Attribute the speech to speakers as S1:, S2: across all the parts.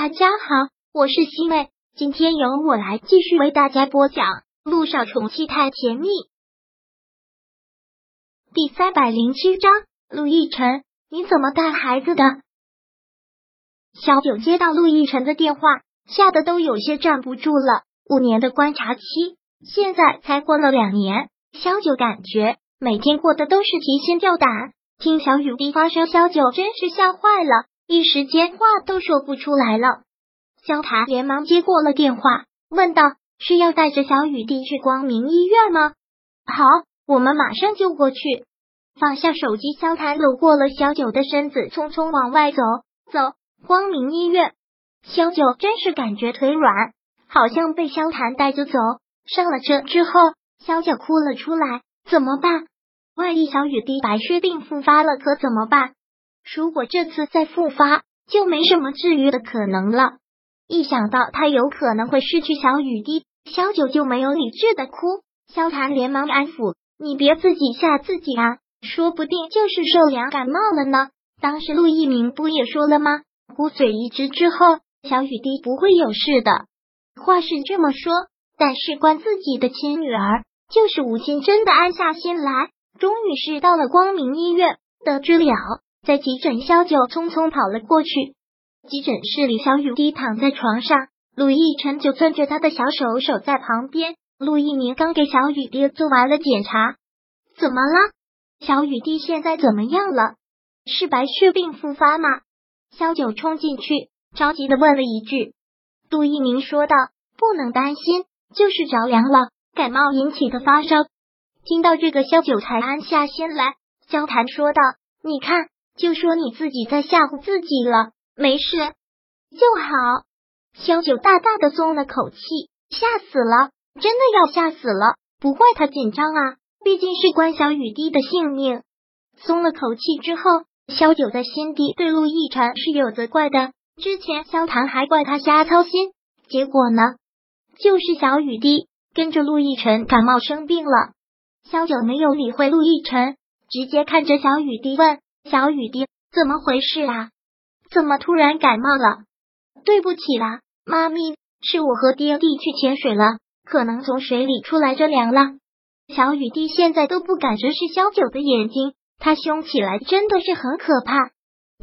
S1: 大家好，我是西妹，今天由我来继续为大家播讲《路上宠妻太甜蜜》第三百零七章。陆亦辰，你怎么带孩子的？小九接到陆亦辰的电话，吓得都有些站不住了。五年的观察期，现在才过了两年，小九感觉每天过的都是提心吊胆。听小雨滴发烧，小九真是吓坏了。一时间话都说不出来了，萧谭连忙接过了电话，问道：“是要带着小雨滴去光明医院吗？”“好，我们马上就过去。”放下手机，萧谭搂过了小九的身子，匆匆往外走。走，光明医院。小九真是感觉腿软，好像被萧谭带着走。上了车之后，小九哭了出来。怎么办？万一小雨滴白血病复发了，可怎么办？如果这次再复发，就没什么治愈的可能了。一想到他有可能会失去小雨滴，小九就没有理智的哭。萧谭连忙安抚：“你别自己吓自己啊，说不定就是受凉感冒了呢。”当时陆一鸣不也说了吗？骨髓移植之后，小雨滴不会有事的。话是这么说，但事关自己的亲女儿，就是吴昕真的安下心来，终于是到了光明医院得知了。在急诊，肖九匆匆跑了过去。急诊室里，小雨滴躺在床上，陆亦辰就攥着他的小手守在旁边。陆一鸣刚给小雨滴做完了检查，怎么了？小雨滴现在怎么样了？是白血病复发吗？萧九冲进去，着急的问了一句。陆一鸣说道：“不能担心，就是着凉了，感冒引起的发烧。”听到这个，萧九才安下心来。交谈说道：“你看。”就说你自己在吓唬自己了，没事就好。萧九大大的松了口气，吓死了，真的要吓死了。不怪他紧张啊，毕竟是关小雨滴的性命。松了口气之后，萧九在心底对陆亦辰是有责怪的。之前萧谭还怪他瞎操心，结果呢，就是小雨滴跟着陆亦辰感冒生病了。萧九没有理会陆亦辰，直接看着小雨滴问。小雨滴，怎么回事啊？怎么突然感冒了？对不起啦，妈咪，是我和爹地去潜水了，可能从水里出来着凉了。小雨滴现在都不敢直视萧九的眼睛，他凶起来真的是很可怕。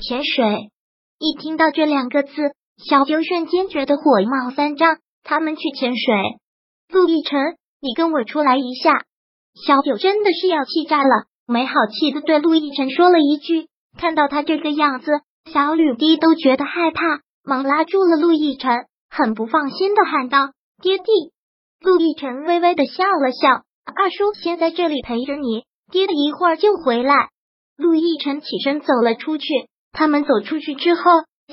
S1: 潜水，一听到这两个字，小九瞬间觉得火冒三丈。他们去潜水，陆亦辰，你跟我出来一下。小九真的是要气炸了。没好气的对陆亦辰说了一句，看到他这个样子，小雨滴都觉得害怕，忙拉住了陆亦辰，很不放心的喊道：“爹地！”陆亦辰微微的笑了笑：“二叔先在这里陪着你，爹的一会儿就回来。”陆亦辰起身走了出去。他们走出去之后，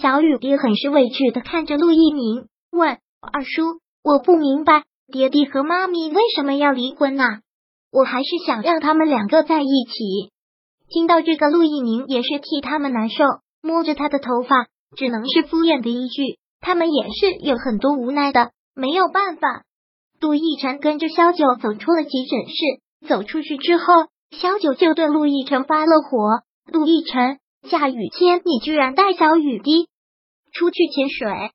S1: 小雨滴很是委屈的看着陆一鸣，问：“二叔，我不明白，爹地和妈咪为什么要离婚啊？”我还是想让他们两个在一起。听到这个，陆一鸣也是替他们难受，摸着他的头发，只能是敷衍的一句。他们也是有很多无奈的，没有办法。陆亦辰跟着萧九走出了急诊室，走出去之后，萧九就对陆亦辰发了火：“陆亦辰，下雨天你居然带小雨滴出去潜水，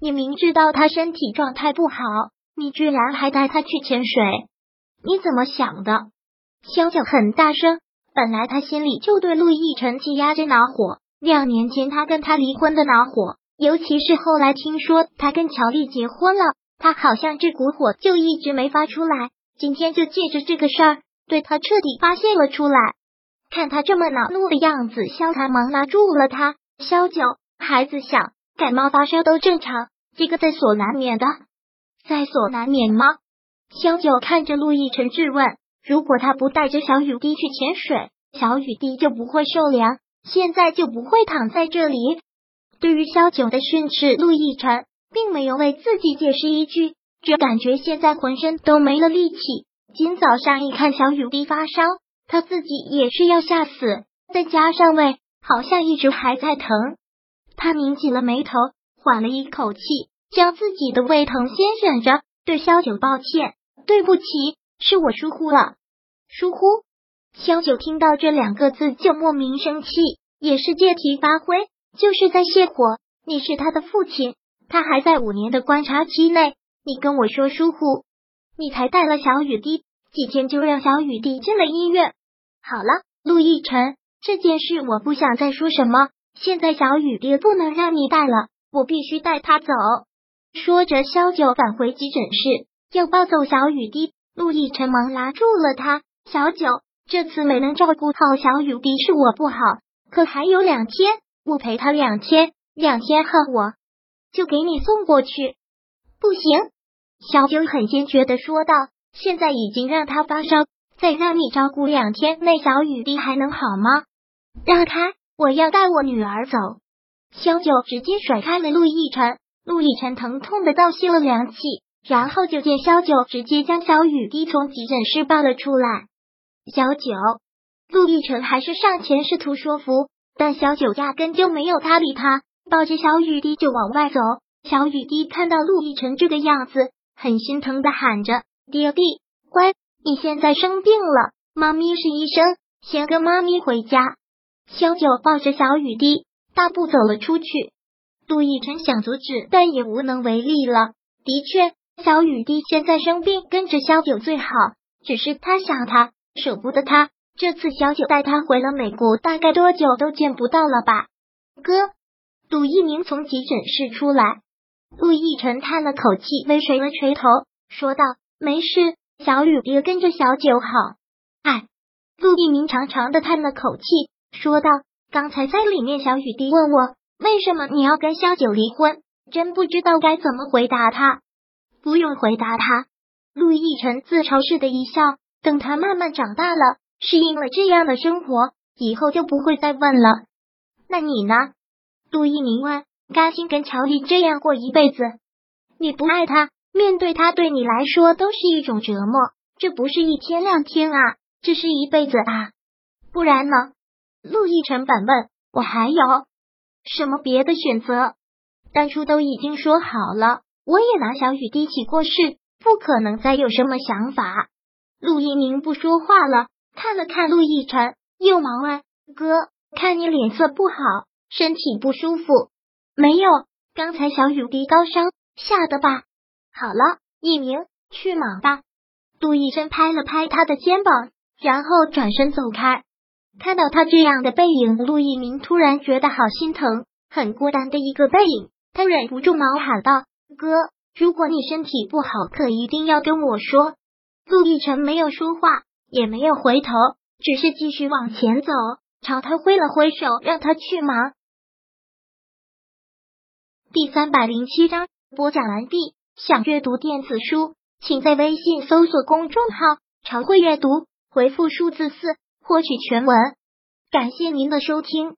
S1: 你明知道他身体状态不好，你居然还带他去潜水。”你怎么想的？萧九很大声。本来他心里就对陆亦辰积压着恼火，两年前他跟他离婚的恼火，尤其是后来听说他跟乔丽结婚了，他好像这股火就一直没发出来。今天就借着这个事儿，对他彻底发泄了出来。看他这么恼怒的样子，萧谭忙拉住了他。萧九，孩子小，感冒发烧都正常，这个在所难免的，在所难免吗？萧九看着陆亦辰质问：“如果他不带着小雨滴去潜水，小雨滴就不会受凉，现在就不会躺在这里。”对于萧九的训斥，陆亦辰并没有为自己解释一句，只感觉现在浑身都没了力气。今早上一看小雨滴发烧，他自己也是要吓死，再加上胃好像一直还在疼，他拧紧了眉头，缓了一口气，将自己的胃疼先忍着，对萧九抱歉。对不起，是我疏忽了。疏忽。萧九听到这两个字就莫名生气，也是借题发挥，就是在泄火。你是他的父亲，他还在五年的观察期内。你跟我说疏忽，你才带了小雨滴几天就让小雨滴进了医院。好了，陆亦辰，这件事我不想再说什么。现在小雨滴不能让你带了，我必须带他走。说着，萧九返回急诊室，要抱走小雨滴。陆亦辰忙拉住了他：“小九，这次没能照顾好小雨滴是我不好，可还有两天，我陪他两天，两天后我就给你送过去。”不行，小九很坚决的说道：“现在已经让他发烧，再让你照顾两天，那小雨滴还能好吗？让开，我要带我女儿走。”小九直接甩开了陆亦辰。陆亦辰疼痛的倒吸了凉气，然后就见萧九直接将小雨滴从急诊室抱了出来。小九，陆亦辰还是上前试图说服，但小九压根就没有搭理他，抱着小雨滴就往外走。小雨滴看到陆亦辰这个样子，很心疼的喊着：“爹地，乖，你现在生病了，妈咪是医生，先跟妈咪回家。”萧九抱着小雨滴，大步走了出去。陆亦辰想阻止，但也无能为力了。的确，小雨滴现在生病，跟着萧九最好。只是他想他，舍不得他。这次小九带他回了美国，大概多久都见不到了吧？哥，杜一鸣从急诊室出来。陆亦辰叹了口气，微垂了垂头，说道：“没事，小雨滴跟着小九好。”哎，陆一鸣长长的叹了口气，说道：“刚才在里面，小雨滴问我。”为什么你要跟萧九离婚？真不知道该怎么回答他。不用回答他。陆亦辰自嘲似的一笑。等他慢慢长大了，适应了这样的生活，以后就不会再问了。那你呢？陆一鸣问。甘心跟乔丽这样过一辈子？你不爱他，面对他对你来说都是一种折磨。这不是一天两天啊，这是一辈子啊。不然呢？陆亦辰反问。我还有。什么别的选择？当初都已经说好了，我也拿小雨滴起过事，不可能再有什么想法。陆一鸣不说话了，看了看陆亦辰，又忙问：“哥，看你脸色不好，身体不舒服？”没有，刚才小雨滴高烧，吓得吧？好了，一鸣，去忙吧。陆医生拍了拍他的肩膀，然后转身走开。看到他这样的背影，陆一鸣突然觉得好心疼，很孤单的一个背影。他忍不住忙喊道：“哥，如果你身体不好，可一定要跟我说。”陆亦辰没有说话，也没有回头，只是继续往前走，朝他挥了挥手，让他去忙。第三百零七章播讲完毕。想阅读电子书，请在微信搜索公众号“常会阅读”，回复数字四。获取全文，感谢您的收听。